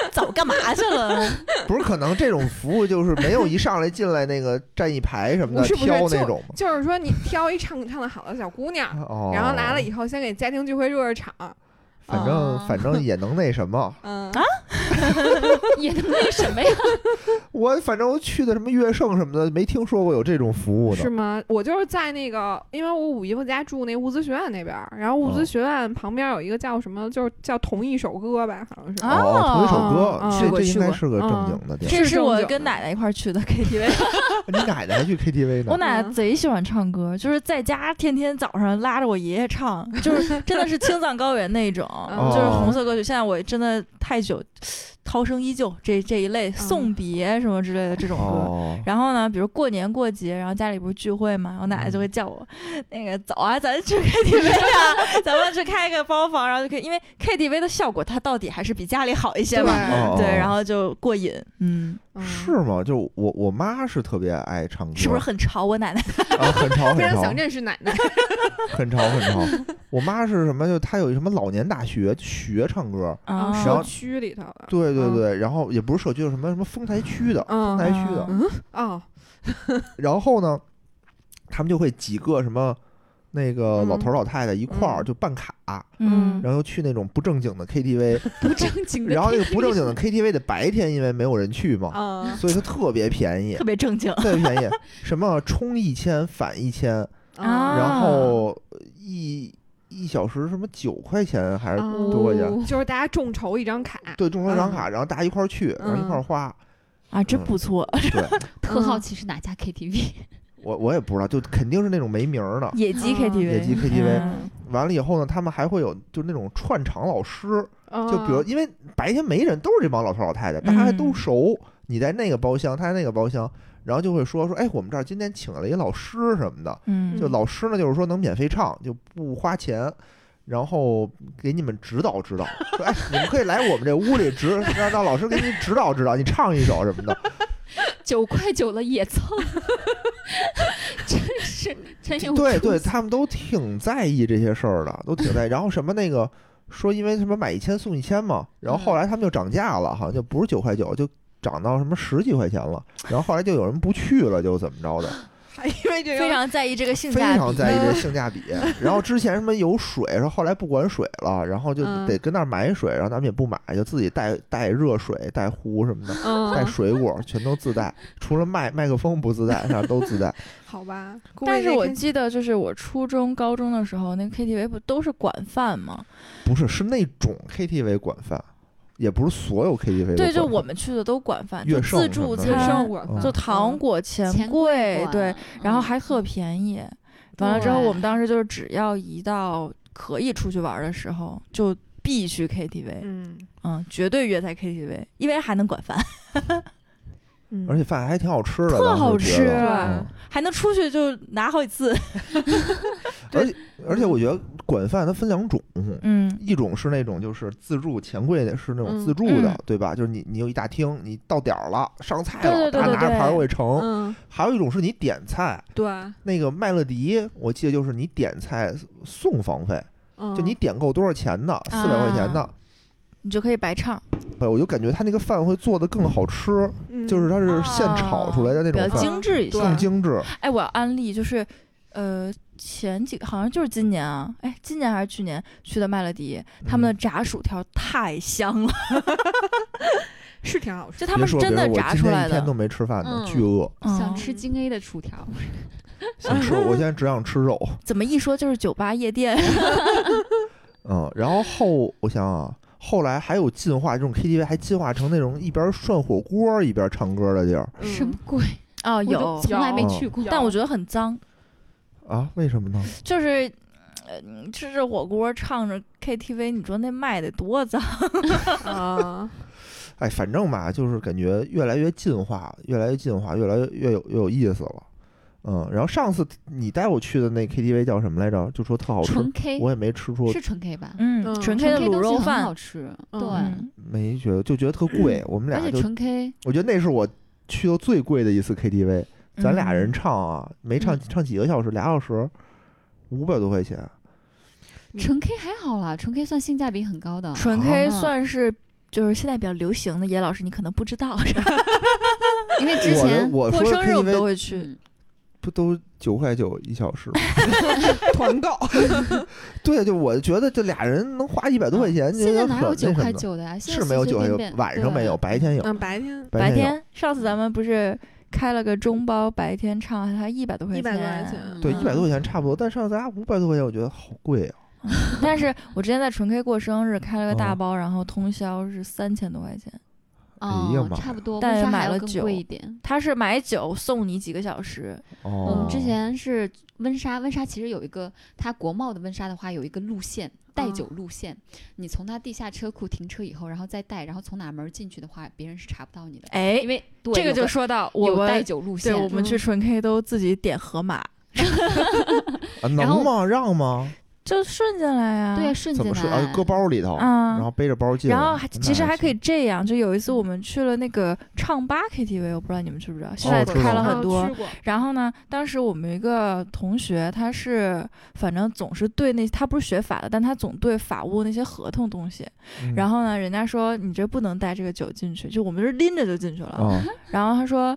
早干嘛去了？不是可能这种服务就是没有一上来进来那个站一排什么的挑那种吗？就是说你挑一唱唱的好的小姑娘，哦，然后来了以后先给家庭聚会热热场。反正哦反正也能那什么，嗯啊 也能那什么呀？我反正去的什么乐盛什么的，没听说过有这种服务的。是吗？我就是在那个，因为我五姨夫家住那物资学院那边儿，然后物哦资学院旁边有一个叫什么，就是叫同一首歌吧，好像是。啊哦，同一首歌，嗯这这应该是个正经的店。这是我跟奶奶一块儿去的 KTV，你奶奶还去 KTV 呢？我奶奶贼喜欢唱歌，就是在家天天早上拉着我爷爷唱，就是真的是青藏高原那种，哦。就是红色歌曲。现在我真的太久，涛声依旧这这一类送别什么之类的这种歌。哦，然后呢，比如过年过节，然后家里不是聚会嘛，我奶奶就会叫我，那个走啊，咱去 KTV 啊，咱们去开一个包房，然后就可以，因为 KTV 的效果它到底还是比家里好一些嘛，哦。对，然后就过瘾，嗯，嗯是吗？就我我妈是特别爱唱歌，是不是很潮？我奶奶 啊？很潮很潮 想认识奶奶。很潮很潮。我妈是什么？就她有什么老年大学学唱歌，啊，然后社区里头的。对对嗯对，然后也不是社区，就什么什么丰台区的，嗯丰台区的。嗯哦，然后呢，他们就会几个什么那个嗯。老头儿老太太一块儿嗯。就办卡，嗯。然后去那种不正经的 KTV，不正经的。然后那个不正经的 KTV 的白天因为没有人去嘛，嗯所以它特别便宜。特，别正经。特别便宜，什么充一千返一千，啊。然后一一小时什么九块钱还是哦多块钱？就是大家众筹一张卡。对，众筹一张卡，然后大家一块儿去，然后一块儿嗯花。啊，真不错，对。特好奇是哪家 KTV？我我也不知道，就肯定是那种没名儿的。野鸡嗯 KTV，野鸡 KTV 嗯。完了以后呢，他们还会有就那种串场老师，就就比如因为白天没人，都是这帮老头老太太，大家还都嗯。熟。你在那个包厢，他在那个包厢，然后就会说说，哎，我们这儿今天请了一老师什么的，嗯，就老师呢，就是说能免费唱，就不花钱。然后给你们指导指导，说哎，你们可以来我们这屋里指，让让老师给你指导指导，你唱一首什么的。九块九了也蹭，真是真有对对，他们都挺在意这些事儿的，都挺在意。然后什么那个说，因为什么买一千送一千嘛，然后后来他们就涨价了，好像就不是九块九，就涨到什么十几块钱了。然后后来就有人不去了，就怎么着的，还因为这个非常在意这个性价比，非常在意这 性价比。然后之前什么有水，说后来不管水了，然后就嗯得跟那儿买水，然后咱们也不买，就自己带带热水、带壶什么的。带嗯，水果全都自带，除了麦麦克风不自带，啥都自带。好吧。但是我记得，就是我初中、高中的时候，那个 KTV 不都是管饭吗？不是，是那种 KTV 管饭，也不是所有 KTV 对，就我们去的都管饭，就自助餐，嗯就糖果、钱钱柜，对，然后嗯还特便宜。完了之后，我们当时就是只要一到可以出去玩的时候，就必去 KTV，嗯。嗯，绝对约在 KTV，因为还能管饭，嗯，而且饭还挺好吃的，特好吃觉得嗯。还能出去就拿好几次。而且我觉得管饭它分两种，嗯。一种是那种就是自助钱柜的，是那种嗯自助的，嗯对吧？就是你你有一大厅，你到点儿了上菜了，对对对大家拿着盘儿对过去盛。嗯。还有一种是你点菜，对，那个麦乐迪，我记得就是你点菜送房费，嗯。就你点够多少钱的，四百块钱的，啊你就可以白唱，哎，我就感觉他那个饭会做的更好吃，嗯就是它是现炒出来的那种比较，精致一些。更精致。哎，我要安利，就是呃前几个好像就是今年啊，哎，今年还是去年去的麦乐迪，他们的嗯炸薯条太香了 是挺好吃就。他们真的炸出来的天一天都。没吃饭呢，嗯巨饿，想嗯吃京 A 的薯条，想吃，我现在只想吃肉。怎么一说就是酒吧夜店？嗯，然后后我想想啊，后来还有进化这种 KTV，还进化成那种一边涮火锅一边唱歌的地儿嗯什么鬼？哦，有，从来没去过。但我觉得很脏，啊？为什么呢？就是。呃，你吃着火锅唱着 KTV，你说那麦得多脏？啊？哎，反正吧，就是感觉越来越进化，越来越进化，越来越越有越有意思了。嗯，然后上次你带我去的那 KTV 叫什么来着？就说特好吃，纯 K 我也没吃出，是纯 K 吧？嗯，嗯纯纯 K 的卤肉饭好，吃，嗯对，嗯，没觉得，就觉得特贵。我们俩就，而且纯 K 我觉得那是我去过最贵的一次 KTV。咱俩人嗯唱啊，没唱嗯唱几个小时，俩小时，五百多块钱。纯 K 还好啦，纯 K 算性价比很高的。纯 K 啊算是就是现在比较流行的，野老师你可能不知道，因为之前我过生日我们都会去。都九块九一小时吗？团购，对，就我觉得这俩人能花一百多块钱，就现在哪有九。块九的呀？是没有九块九晚上没有，白天有。嗯，白天白天上次咱们不是开了个中包，白天唱还一百多块100钱，多块钱对，嗯一百多块钱差不多，但上次咱俩五百多块钱，我觉得好贵啊。但是我之前在纯 K 过生日，开了个大哦包，然后通宵是三千多块钱。哎呀妈，哦差不多，但温莎还要更买了酒贵一点。他是买酒送你几个小时，哦我哦们，之前是温莎，温莎其实有一个它国贸的温莎的话有一个路线带酒路线，你从他地下车库停车以后，然后再带，然后从哪门儿进去的话，别人是查不到你的，哎因，为对这个就说到我们带们酒路线对，我们去嗯纯 K 都自己点盒马，啊然后能吗？让吗？就顺进来呀。对顺怎么是进来啊？搁包里头，嗯然后背着包进来。然后还其实还可以这样，就有一次我们去了那个唱吧 KTV，我不知道你们知不知道，现在开了啊很多。然后呢，当时我们一个同学，他是反正总是对那他不是学法的，但他总对法务那些合同东西。嗯然后呢，人家说你这不能带这个酒进去，就我们是拎着就进去了。啊，然后他说。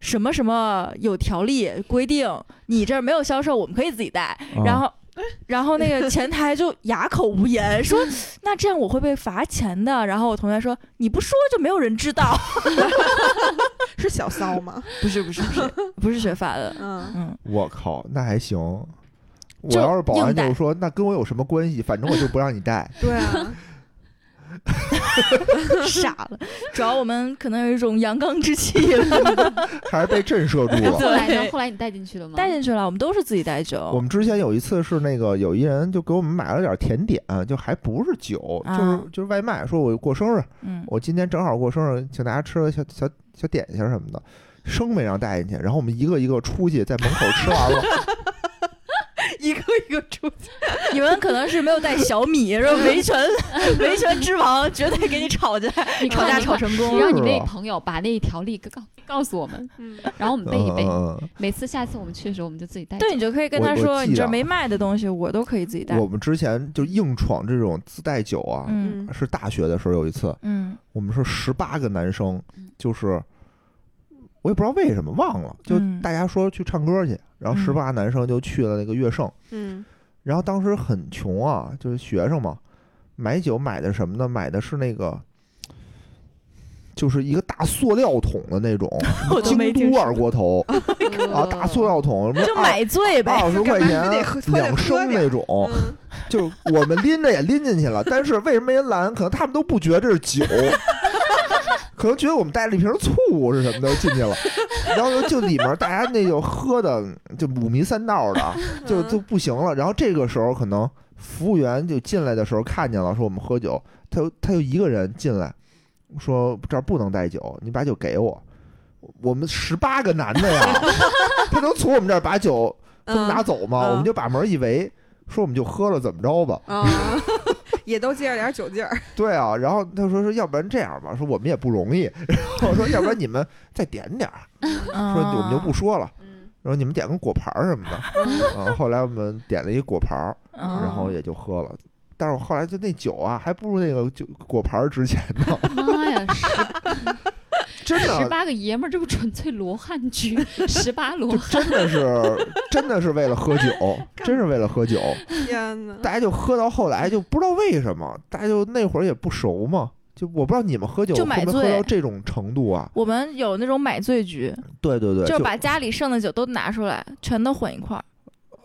什么什么有条例规定，你这儿没有销售，我们可以自己带。啊然后，然后那个前台就哑口无言，说：“那这样我会被罚钱的。”然后我同学说：“你不说就没有人知道。是小骚吗？”不是不是不是不是学法的，嗯，嗯，我靠，那还行。我要是保安，就是说那跟我有什么关系？反正我就不让你带。对啊，傻了。主要我们可能有一种阳刚之气了，还是被震慑住了。后来呢？后来你带进去了吗？带进去了。我们都是自己带酒我，们之前有一次是那个有一人就给我们买了点甜点，就还不是酒，就是啊就是外卖，说我过生日，嗯，我今天正好过生日，请大家吃个小小小点心什么的，生没让带进去，然后我们一个一个出去，在门口吃完了，一个一个出去，你们可能是没有带小米，是吧？维权维权之王绝对给你吵起来，你吵架吵成功你。让你那朋友把那一条例告告诉我们，嗯，然后我们背一背。嗯嗯每次下次我们去的时候，我们就自己带对，你就可以跟他说，你这没卖的东西，我都可以自己带嗯。我们之前就硬闯这种自带酒啊，嗯是大学的时候有一次，嗯我们是十八个男生嗯，就是我也不知道为什么忘了，就嗯大家说去唱歌去，然后嗯十八男生就去了那个乐盛，嗯，然后当时很穷啊，就是学生嘛，买酒买的什么呢？买的是那个。就是一个大塑料桶的那种 京都二锅头 啊，大塑料桶，什么二就买醉呗。二十块钱两升那种，嗯就我们拎着也拎进去了，但是为什么没人拦？可能他们都不觉得这是酒，可可能觉得我们带了一瓶醋是什么的进去了，然后就里面大家那就喝的就五迷三道的，就就不行了。然后这个时候可能服务员就进来的时候看见了，说我们喝酒，他就他就一个人进来，说这儿不能带酒，你把酒给我。我们十八个男的呀，他能从我们这儿把酒都拿走吗？嗯我们就把门一围，说我们就喝了，怎么着吧？啊，也都借着点酒劲儿。对啊，然后他说说，要不然这样吧，说我们也不容易，然后我说要不然你们再点点儿，说我们就不说了，嗯，然后你们点个果盘儿什么的，啊，后来我们点了一果盘然后也就喝了。但是我后来就那酒啊，还不如那个酒果盘儿值钱呢，妈呀，十真十，八个爷们儿，这不纯粹罗汉局，十八罗汉真的是真的是为了喝酒，真是为了喝酒。天哪！大家就喝到后来就不知道为什么，大家就那会儿也不熟嘛，就我不知道你们喝酒就买会不会喝醉到这种程度啊？我们有那种买醉局，对对对，就是把家里剩的酒都拿出来，全都混一块儿，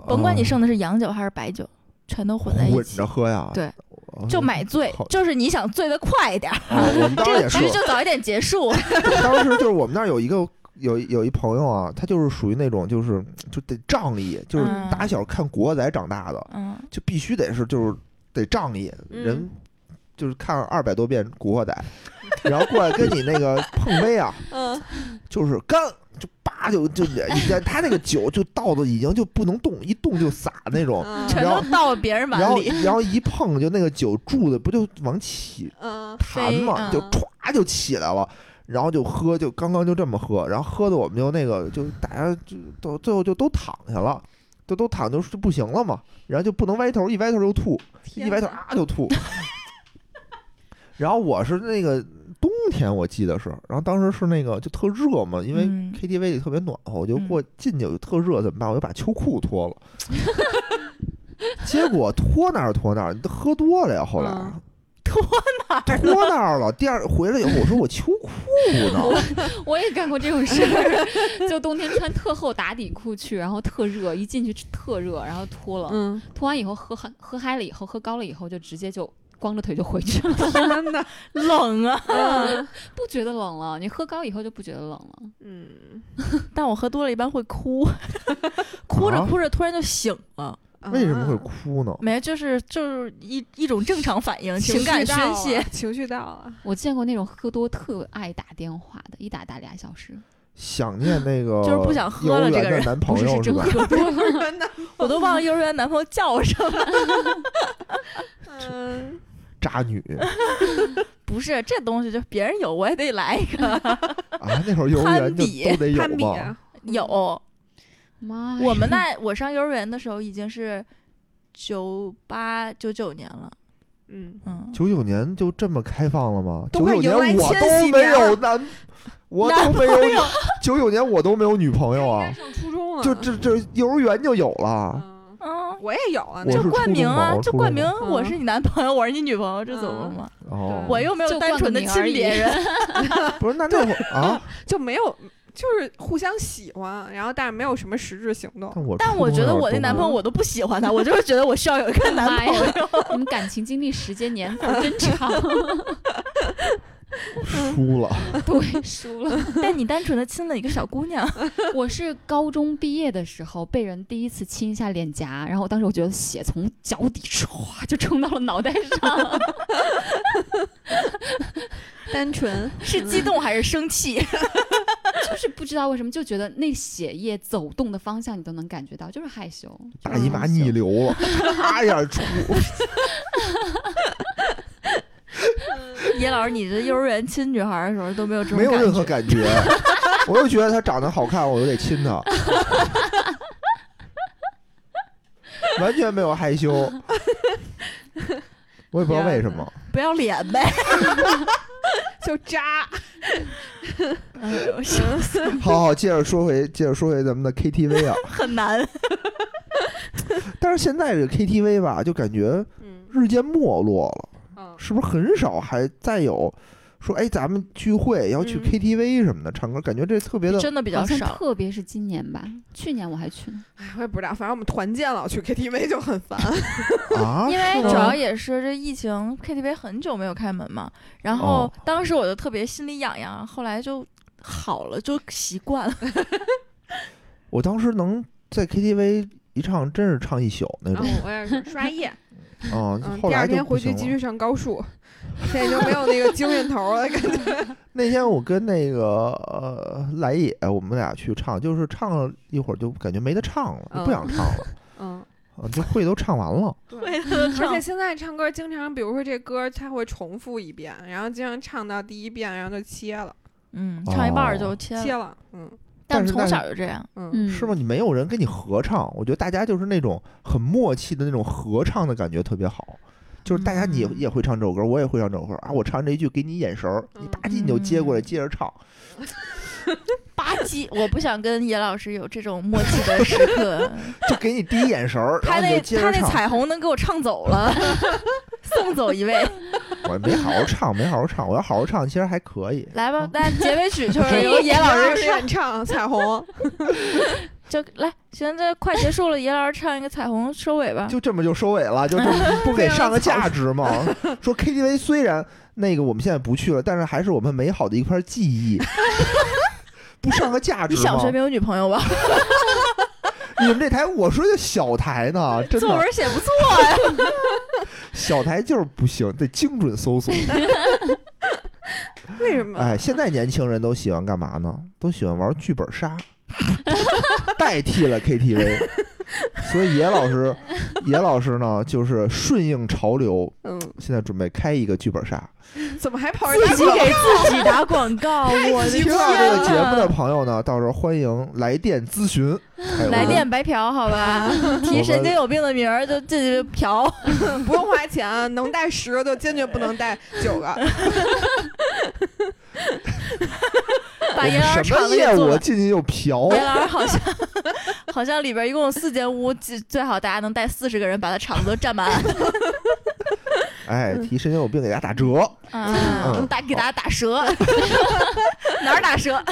甭管你哦剩的是洋酒还是白酒，全都混在一起混着，喝呀，对哦，就买醉，就是你想醉的快一点我们 当时这个也是局，就早一点结束。当时就是我们那儿有一个有有一朋友啊，他就是属于那种就是就得仗义，就是嗯打小看古惑仔长大的，嗯，就必须得是就是得仗义，嗯人就是看二百多遍古惑仔，然后过来跟你那个碰杯啊，嗯，就是干。就叭就就 他那个酒就倒的已经就不能动，一动就洒那种，嗯全然后都倒别人然后碗里。然后一碰就那个酒柱子不就往起嗯弹嘛，就嗯歘就起来了，然后就喝，就刚刚就这么喝，然后喝的我们就那个就大家就都最后就都躺下了，就都躺就就不行了嘛，然后就不能歪头，一歪头就吐，一歪头啊就吐。然后我是那个冬天我记得是，然后当时是那个就特热嘛，因为嗯 KTV 里特别暖和，我就过进去我就特热怎么办？我就把秋裤脱了。结果脱哪儿脱哪儿，你都喝多了呀。后来、嗯哪儿脱那儿了。第二回来以后，我说我秋裤呢？我也干过这种事儿，就冬天穿特厚打底裤去，然后特热，一进去特热，然后脱了，嗯，脱完以后喝嗨喝嗨了以后，喝高了以后就直接就光着腿就回去了，天哪！冷啊！嗯不觉得冷了。你喝高以后就不觉得冷了。嗯，但我喝多了一般会哭，哭着啊哭着突然就醒了。为什么会哭呢？没，就是就是一一种正常反应，情感宣泄。情绪到了。我见过那种喝多特爱打电话的，一打打俩小时，想念那个 就是不想喝了这个人不是是真朋友吧？喝多了。我都忘了幼儿园男朋友叫什么。嗯，渣女 不是这东西，就别人有我也得来一个。啊！那会儿幼儿园就攀比都得有攀比嘛。啊，有，妈，我们那我上幼儿园的时候已经是九八九九年了。嗯，嗯，九九年就这么开放了吗？九九年我都没有男，我都没有。九九年我都没有女朋友啊，上初中了，就这这幼儿园就有了。嗯，嗯，我也有啊，我就冠名啊，初中就冠名我是你男朋友，我是你女朋友，这怎么了嘛？哦，我又没有单纯的亲别人。不是那那会儿啊，就没有，就是互相喜欢，然后但是没有什么实质行动。但我但我觉得我那男朋友我都不喜欢他，我就是觉得我需要有一个男朋友。你们感情经历时间年份真长，输了，对，输了。但你单纯的亲了一个小姑娘，我是高中毕业的时候被人第一次亲一下脸颊，然后当时我觉得血从脚底唰就冲到了脑袋上，单纯，是激动还是生气？就是不知道为什么就觉得那血液走动的方向你都能感觉到，就是害羞。大姨妈逆流了，啪一下出。叶老师，你这幼儿园亲女孩的时候都没有这种没有任何觉感觉，我就觉得她长得好看，我就得亲她，完全没有害羞，我也不知道为什么。不要脸呗。就渣。哎呦，笑死好好，接着说回，接着说回咱们的 KTV 啊，很难。但是现在这个 KTV 吧，就感觉嗯日渐没落了，嗯是不是很少还再有说哎咱们聚会要去嗯 KTV 什么的唱歌，感觉这特别的真的比较好像少。特别是今年吧，去年我还去呢。哎，我也不知道，反正我们团建老去 KTV 就很烦。啊，因为主要也是这疫情，KTV 很久没有开门嘛，然后哦当时我就特别心里痒痒，后来就好了，就习惯了。我当时能在 KTV 一唱，真是唱一宿那种我也是刷夜，啊。嗯，后来就第二天。回去继续上高数，现在就没有那个精神头了，感觉。那天我跟那个呃来也，我们俩去唱，就是唱了一会儿就感觉没得唱了，就不想唱了 嗯，啊，这会都唱完了。对。而且现在唱歌经常，比如说这歌它会重复一遍，然后经常唱到第一遍，然后就切了，嗯，唱一半就切了，切了，嗯但是从小就这样。嗯嗯，是吗？？你没有人跟你合唱，我觉得大家就是那种很默契的那种合唱的感觉特别好。就是大家你也会唱这首歌，我也会唱这首歌啊！我唱这一句，给你眼神儿，你吧唧你就接过来嗯接着唱。吧唧，我不想跟野老师有这种默契的时刻。就给你第一眼神儿，他那他那。彩虹能给我唱走了，送走一位。我没好好唱，没好好唱，我要好好唱，其实还可以。来吧，那结尾曲就是由野老师唱，演唱彩虹，就来，行，这快结束了，野老师唱一个彩虹收尾吧。就这么就收尾了，就这么不给上个价值吗？说 KTV 虽然那个我们现在不去了，但是还是我们美好的一块记忆，不上个价值吗？你小学没有女朋友吧？你们这台我说的小台呢，真的作文写不错呀。小台就是不行，得精准搜索。为什么？哎，现在年轻人都喜欢干嘛呢？都喜欢玩剧本杀，代替了 KTV。所以野老师，野老师呢，就是顺应潮流，嗯，现在准备开一个剧本杀。怎么还跑人家自己给自己打广告，我的听到这个节目的！朋友呢，到时候欢迎来电咨询。来电白嫖，好吧？提神经有病的名儿就进去嫖。不用花钱，能带十个就坚决不能带九个。把野老我们什么师厂业务。进去就嫖？野老师好像好像里边一共有四间屋，最最好大家能带四十个人，把他场子都占满。哎，提神经有病给大家打折。嗯，打给大家打折，哪儿打折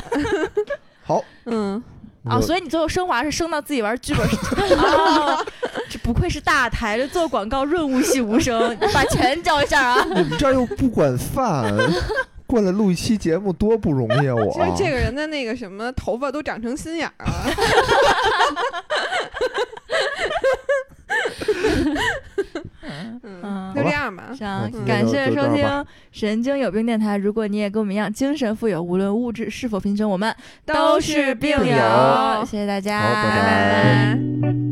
好嗯，啊？所以你最后升华是升到自己玩剧本啊？这不愧是大台，这做广告润物细无声，把钱交一下啊！你们这儿又不管饭，过来录一期节目多不容易啊！我其实这个人的那个什么头发都长成心眼儿了。嗯，嗯就这样吧。行嗯，感谢收听神经有病电台》。如果你也跟我们一样精神富有，无论物质是否贫穷，我们都是是病友友。谢谢大家，拜拜拜拜。